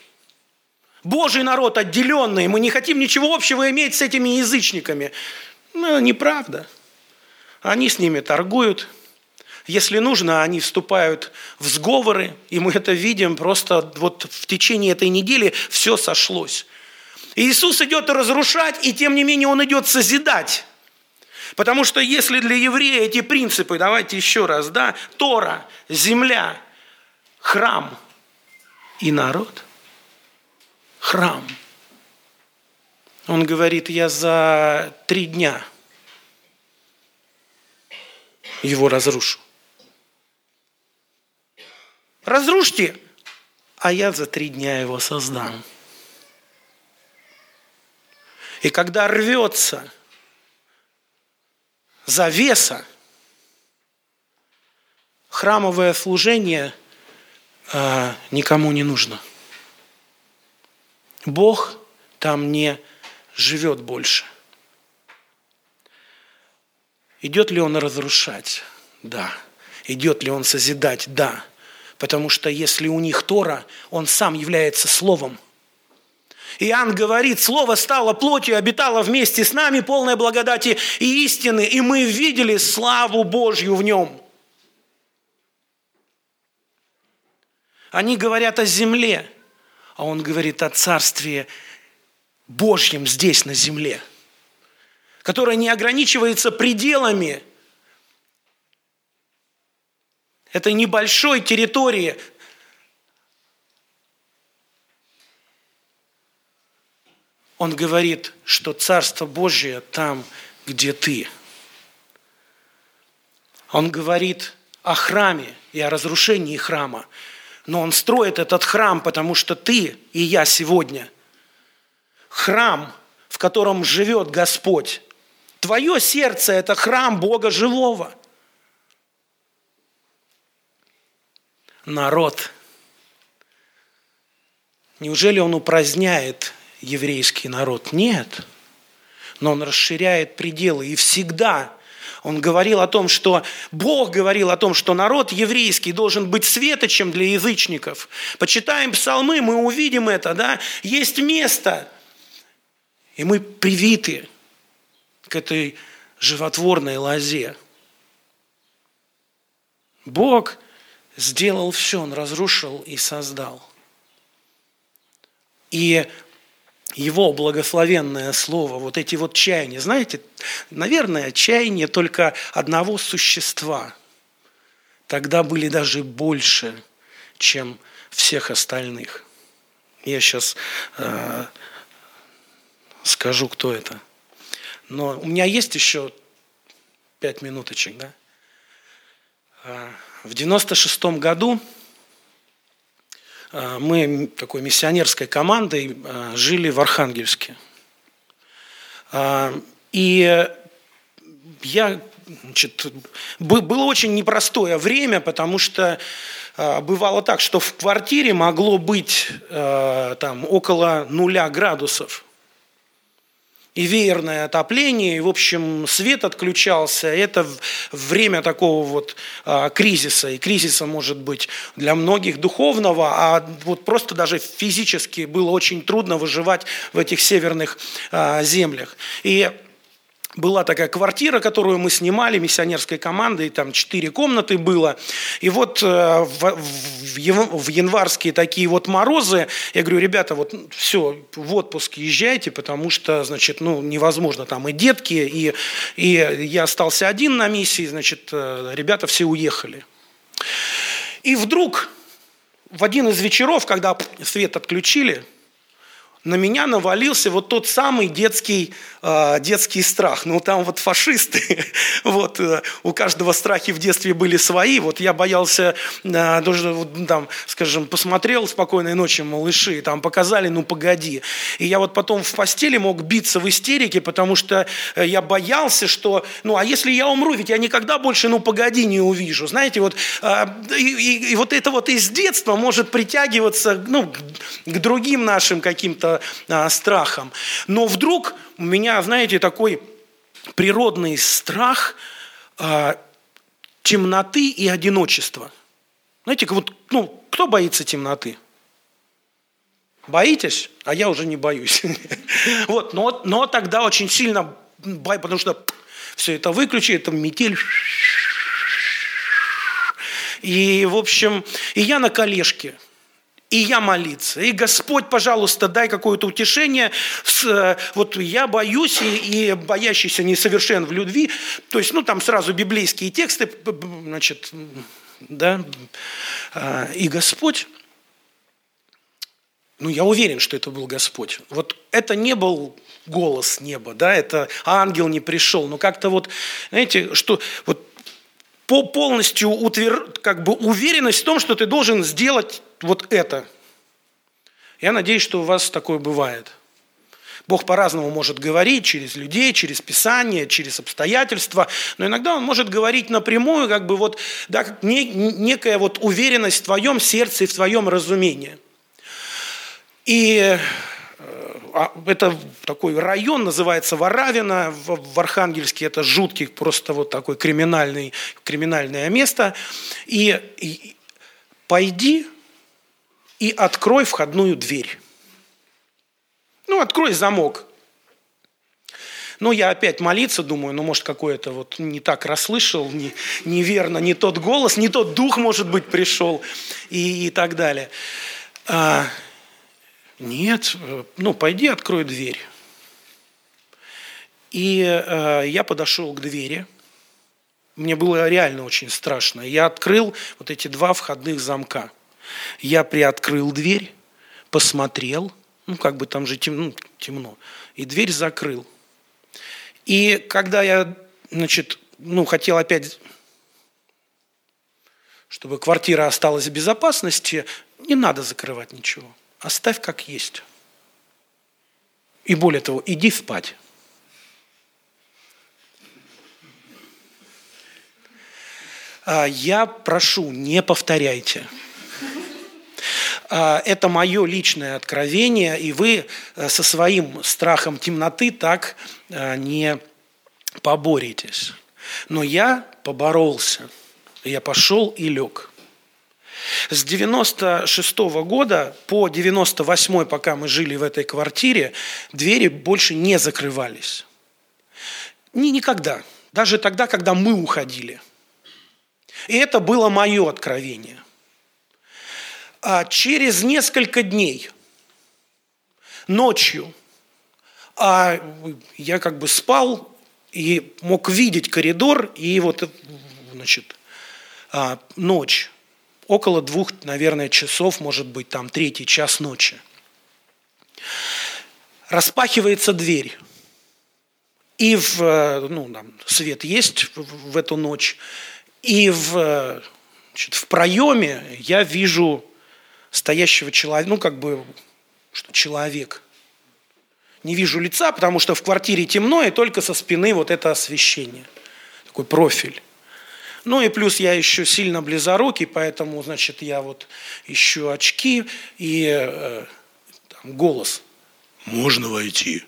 Божий народ отделенный, мы не хотим ничего общего иметь с этими язычниками. Ну, неправда. Они с ними торгуют, если нужно, они вступают в сговоры, и мы это видим просто вот в течение этой недели все сошлось. Иисус идет разрушать, и тем не менее Он идет созидать. Потому что если для еврея эти принципы, давайте еще раз, да, Тора, земля, храм и народ, храм. Он говорит, я за три дня его разрушу. Разрушьте, а я за три дня его создам. И когда рвется завеса, храмовое служение э, никому не нужно. Бог там не живет больше. Идет ли он разрушать? Да. Идет ли он созидать? Да. Потому что если у них Тора, он сам является Словом. Иоанн говорит, Слово стало плотью, обитало вместе с нами, полное благодати и истины, и мы видели славу Божью в нем. Они говорят о земле, а он говорит о Царстве Божьем здесь, на земле, которое не ограничивается пределами – этой небольшой территории. Он говорит, что Царство Божие там, где ты. Он говорит о храме и о разрушении храма. Но он строит этот храм, потому что ты и я сегодня храм, в котором живет Господь. Твое сердце – это храм Бога живого – народ. Неужели он упраздняет еврейский народ? Нет. Но он расширяет пределы. И всегда он говорил о том, что Бог говорил о том, что народ еврейский должен быть светочем для язычников. Почитаем псалмы, мы увидим это, да? Есть место, и мы привиты к этой животворной лозе. Бог сделал все, Он разрушил и создал. И его благословенное слово, вот эти вот чаяния, знаете, наверное, чаяния только одного существа тогда были даже больше, чем всех остальных. Я сейчас э, скажу, кто это. Но у меня есть еще пять минуточек, да? А, в 96 году мы такой миссионерской командой а, жили в Архангельске. И я, значит, было очень непростое время, потому что бывало так, что в квартире могло быть там около нуля градусов и веерное отопление, и, в общем, свет отключался. Это время такого вот а, кризиса. И кризиса может быть для многих духовного, а вот просто даже физически было очень трудно выживать в этих северных а, землях. И была такая квартира, которую мы снимали миссионерской командой, там четыре комнаты было. И вот э, в, в январские такие вот морозы, я говорю, ребята, вот все, в отпуск езжайте, потому что, значит, ну, невозможно там и детки, и, и я остался один на миссии, значит, э, ребята все уехали. И вдруг в один из вечеров, когда свет отключили, на меня навалился вот тот самый детский, э, детский страх. Ну, там вот фашисты, (laughs) вот э, у каждого страхи в детстве были свои. Вот я боялся, э, даже, вот, там, скажем, посмотрел «Спокойной ночи, малыши», там показали «Ну, погоди». И я вот потом в постели мог биться в истерике, потому что э, я боялся, что, ну, а если я умру, ведь я никогда больше «Ну, погоди» не увижу. Знаете, вот, э, и, и, и вот это вот из детства может притягиваться, ну, к другим нашим каким-то а, страхом. Но вдруг у меня, знаете, такой природный страх а, темноты и одиночества. Знаете, вот, ну, кто боится темноты? Боитесь? А я уже не боюсь. (laughs) Вот, но, но тогда очень сильно боюсь, потому что все это выключи, это метель. И, в общем, и я на колешке – и я молиться. И Господь, пожалуйста, дай какое-то утешение. Э, вот я боюсь, и, и боящийся несовершен в любви. То есть, ну, там сразу библейские тексты, значит, да. А, и Господь, ну, я уверен, что это был Господь. Вот это не был голос неба, да, это ангел не пришел. Но как-то вот, знаете, что вот по полностью утвер... как бы уверенность в том, что ты должен сделать вот это. Я надеюсь, что у вас такое бывает. Бог по-разному может говорить через людей, через Писание, через обстоятельства, но иногда Он может говорить напрямую, как бы вот, да, некая вот уверенность в твоем сердце и в твоем разумении. И это такой район, называется Варавина, в Архангельске, это жуткий, просто вот такой криминальный, криминальное место. И, и пойди и открой входную дверь. Ну, открой замок. Ну, я опять молиться думаю, ну, может, какое-то вот не так расслышал, не, неверно, не тот голос, не тот дух, может быть, пришел и, и так далее. А, нет, ну, пойди, открой дверь. И э, я подошел к двери. Мне было реально очень страшно. Я открыл вот эти два входных замка. Я приоткрыл дверь, посмотрел, ну, как бы там же темно, темно и дверь закрыл. И когда я, значит, ну, хотел опять, чтобы квартира осталась в безопасности, не надо закрывать ничего. Оставь как есть. И более того, иди спать. А, я прошу, не повторяйте. А, это мое личное откровение, и вы э, со своим страхом темноты так э, не поборетесь. Но я поборолся. Я пошел и лег. С 96 -го года по 98 пока мы жили в этой квартире, двери больше не закрывались. Ни, никогда. Даже тогда, когда мы уходили. И это было мое откровение. А через несколько дней, ночью, а я как бы спал и мог видеть коридор, и вот, значит, а, ночь, около двух, наверное, часов, может быть, там третий час ночи. Распахивается дверь. И в, ну, там, свет есть в, эту ночь, и в, значит, в проеме я вижу стоящего человека, ну, как бы, что человек. Не вижу лица, потому что в квартире темно, и только со спины вот это освещение. Такой профиль. Ну и плюс я еще сильно близорукий, поэтому, значит, я вот ищу очки и э, там, голос. Можно войти?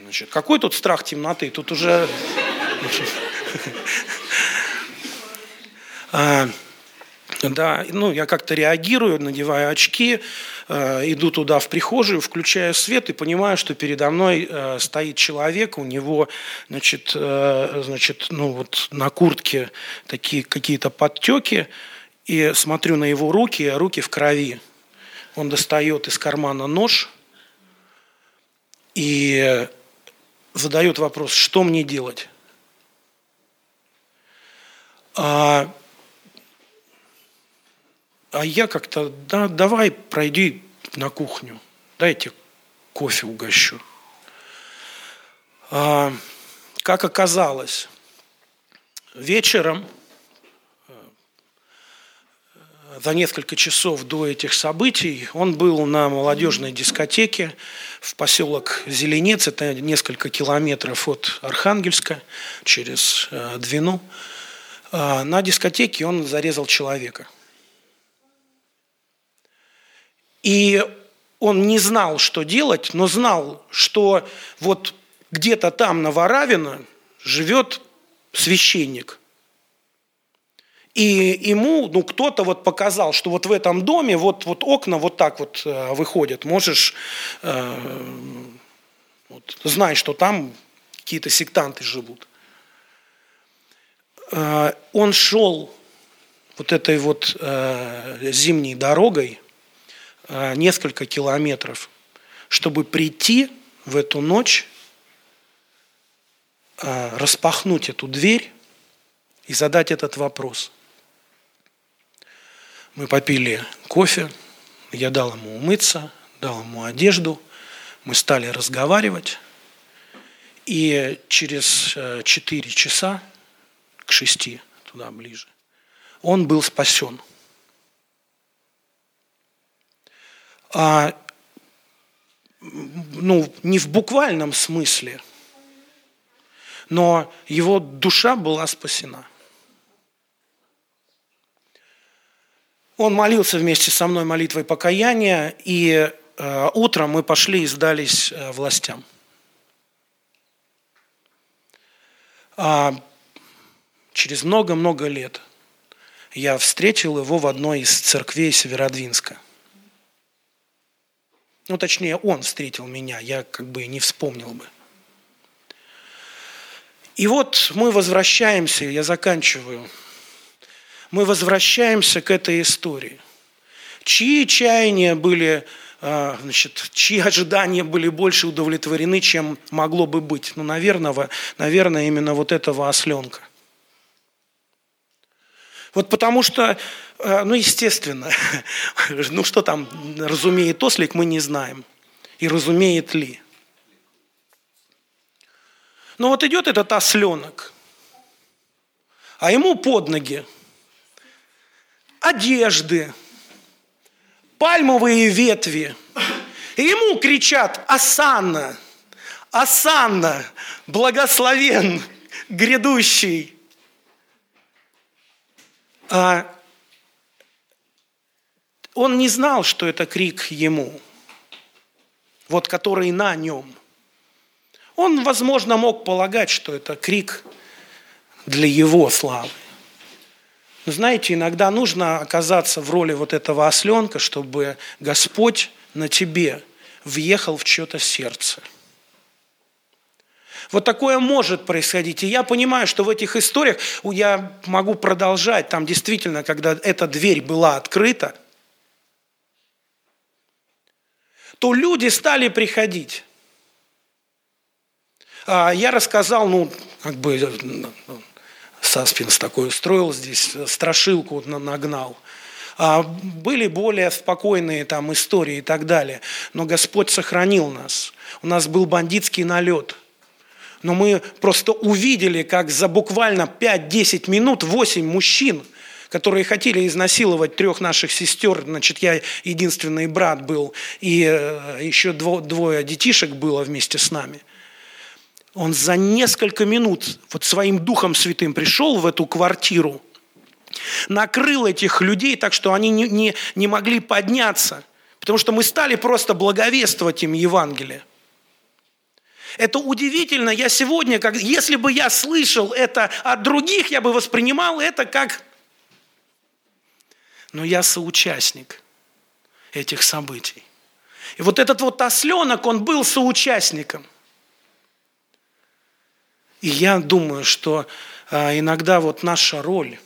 Значит, какой тут страх темноты? Тут уже... (laughs) Да, ну, я как-то реагирую, надеваю очки, э, иду туда в прихожую, включаю свет и понимаю, что передо мной э, стоит человек, у него, значит, э, значит, ну вот на куртке такие какие-то подтеки, и смотрю на его руки, а руки в крови. Он достает из кармана нож и задает вопрос, что мне делать? А а я как-то, да, давай пройди на кухню, дайте кофе угощу. А, как оказалось, вечером, э, за несколько часов до этих событий, он был на молодежной дискотеке в поселок Зеленец, это несколько километров от Архангельска, через э, Двину. А, на дискотеке он зарезал человека – И он не знал, что делать, но знал, что вот где-то там на Воравино живет священник. И ему ну, кто-то вот показал, что вот в этом доме вот, вот окна вот так вот э, выходят. Можешь э, вот, знай, что там какие-то сектанты живут. Э, он шел вот этой вот э, зимней дорогой – несколько километров, чтобы прийти в эту ночь, э, распахнуть эту дверь и задать этот вопрос. Мы попили кофе, я дал ему умыться, дал ему одежду, мы стали разговаривать, и через 4 э, часа, к 6, туда ближе, он был спасен – а, ну, не в буквальном смысле, но его душа была спасена. Он молился вместе со мной молитвой покаяния, и э, утром мы пошли и сдались э, властям. А через много-много лет я встретил его в одной из церквей Северодвинска. Ну, точнее, он встретил меня, я как бы не вспомнил бы. И вот мы возвращаемся, я заканчиваю, мы возвращаемся к этой истории. Чьи чаяния были, а, значит, чьи ожидания были больше удовлетворены, чем могло бы быть? Ну, наверное, наверное именно вот этого осленка – вот потому что, э, ну, естественно, (laughs) ну, что там разумеет ослик, мы не знаем. И разумеет ли. Но вот идет этот осленок, а ему под ноги одежды, пальмовые ветви. И ему кричат «Асанна! Асанна! Благословен грядущий!» А он не знал, что это крик ему, вот который на нем. Он, возможно, мог полагать, что это крик для его славы. Но знаете, иногда нужно оказаться в роли вот этого осленка, чтобы Господь на тебе въехал в чье-то сердце – вот такое может происходить. И я понимаю, что в этих историях я могу продолжать. Там действительно, когда эта дверь была открыта, то люди стали приходить. А я рассказал, ну, как бы саспенс такой устроил здесь, страшилку нагнал. А были более спокойные там истории и так далее. Но Господь сохранил нас. У нас был бандитский налет – но мы просто увидели, как за буквально 5-10 минут 8 мужчин, которые хотели изнасиловать трех наших сестер, значит, я единственный брат был, и э, еще двое детишек было вместе с нами. Он за несколько минут вот своим Духом Святым пришел в эту квартиру, накрыл этих людей так, что они не, не, не могли подняться, потому что мы стали просто благовествовать им Евангелие. Это удивительно. Я сегодня, как, если бы я слышал это от других, я бы воспринимал это как... Но я соучастник. этих событий. И вот этот вот осленок, он был соучастником. И я думаю, что а, иногда вот наша роль,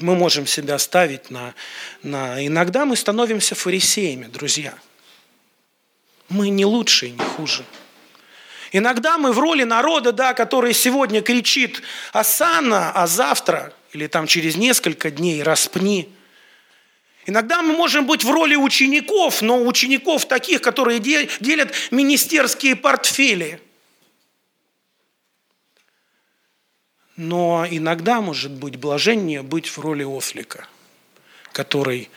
мы можем себя ставить на, на... Иногда мы становимся фарисеями, друзья. Мы не лучше и не хуже. Иногда мы в роли народа, да, который сегодня кричит «Асана», а завтра или там через несколько дней «Распни». Иногда мы можем быть в роли учеников, но учеников таких, которые делят министерские портфели. Но иногда, может быть, блаженнее быть в роли ослика, который,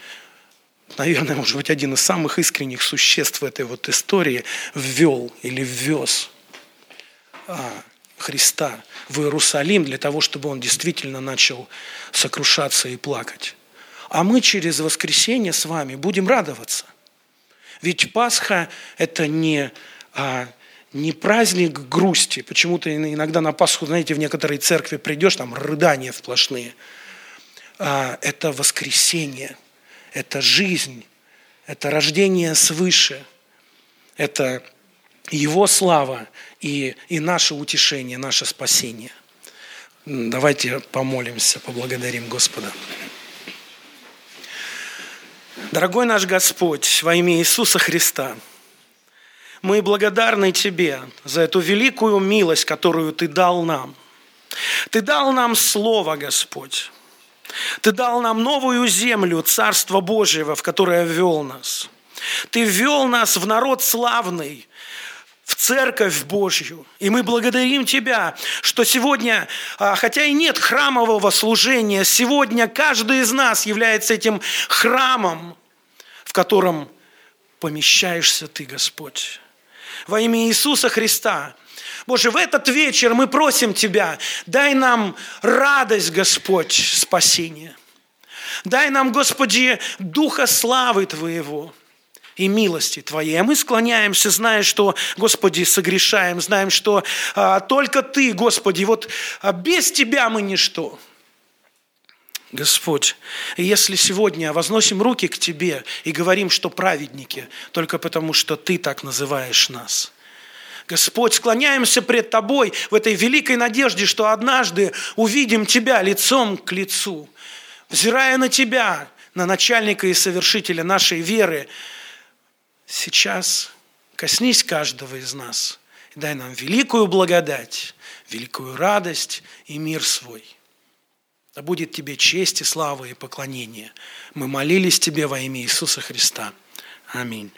наверное, может быть, один из самых искренних существ в этой вот истории ввел или ввез Христа в Иерусалим для того, чтобы он действительно начал сокрушаться и плакать. А мы через воскресенье с вами будем радоваться. Ведь Пасха – это не, а, не праздник грусти. Почему-то иногда на Пасху, знаете, в некоторые церкви придешь, там рыдания сплошные. А, это воскресенье, это жизнь, это рождение свыше, это Его слава и, и наше утешение, наше спасение. Давайте помолимся, поблагодарим Господа. Дорогой наш Господь, во имя Иисуса Христа, мы благодарны Тебе за эту великую милость, которую Ты дал нам. Ты дал нам Слово, Господь. Ты дал нам новую землю, Царство Божьего, в которое ввел нас. Ты ввел нас в народ славный, в церковь Божью. И мы благодарим Тебя, что сегодня, а, хотя и нет храмового служения, сегодня каждый из нас является этим храмом, в котором помещаешься Ты, Господь. Во имя Иисуса Христа. Боже, в этот вечер мы просим Тебя, дай нам радость, Господь, спасения. Дай нам, Господи, духа славы Твоего – и милости Твоей. А мы склоняемся, зная, что, Господи, согрешаем, знаем, что а, только Ты, Господи, вот а, без Тебя мы ничто. Господь, если сегодня возносим руки к Тебе и говорим, что праведники, только потому, что Ты так называешь нас – Господь, склоняемся пред Тобой в этой великой надежде, что однажды увидим Тебя лицом к лицу. Взирая на Тебя, на начальника и совершителя нашей веры, сейчас коснись каждого из нас и дай нам великую благодать, великую радость и мир свой. Да будет тебе честь и слава и поклонение. Мы молились тебе во имя Иисуса Христа. Аминь.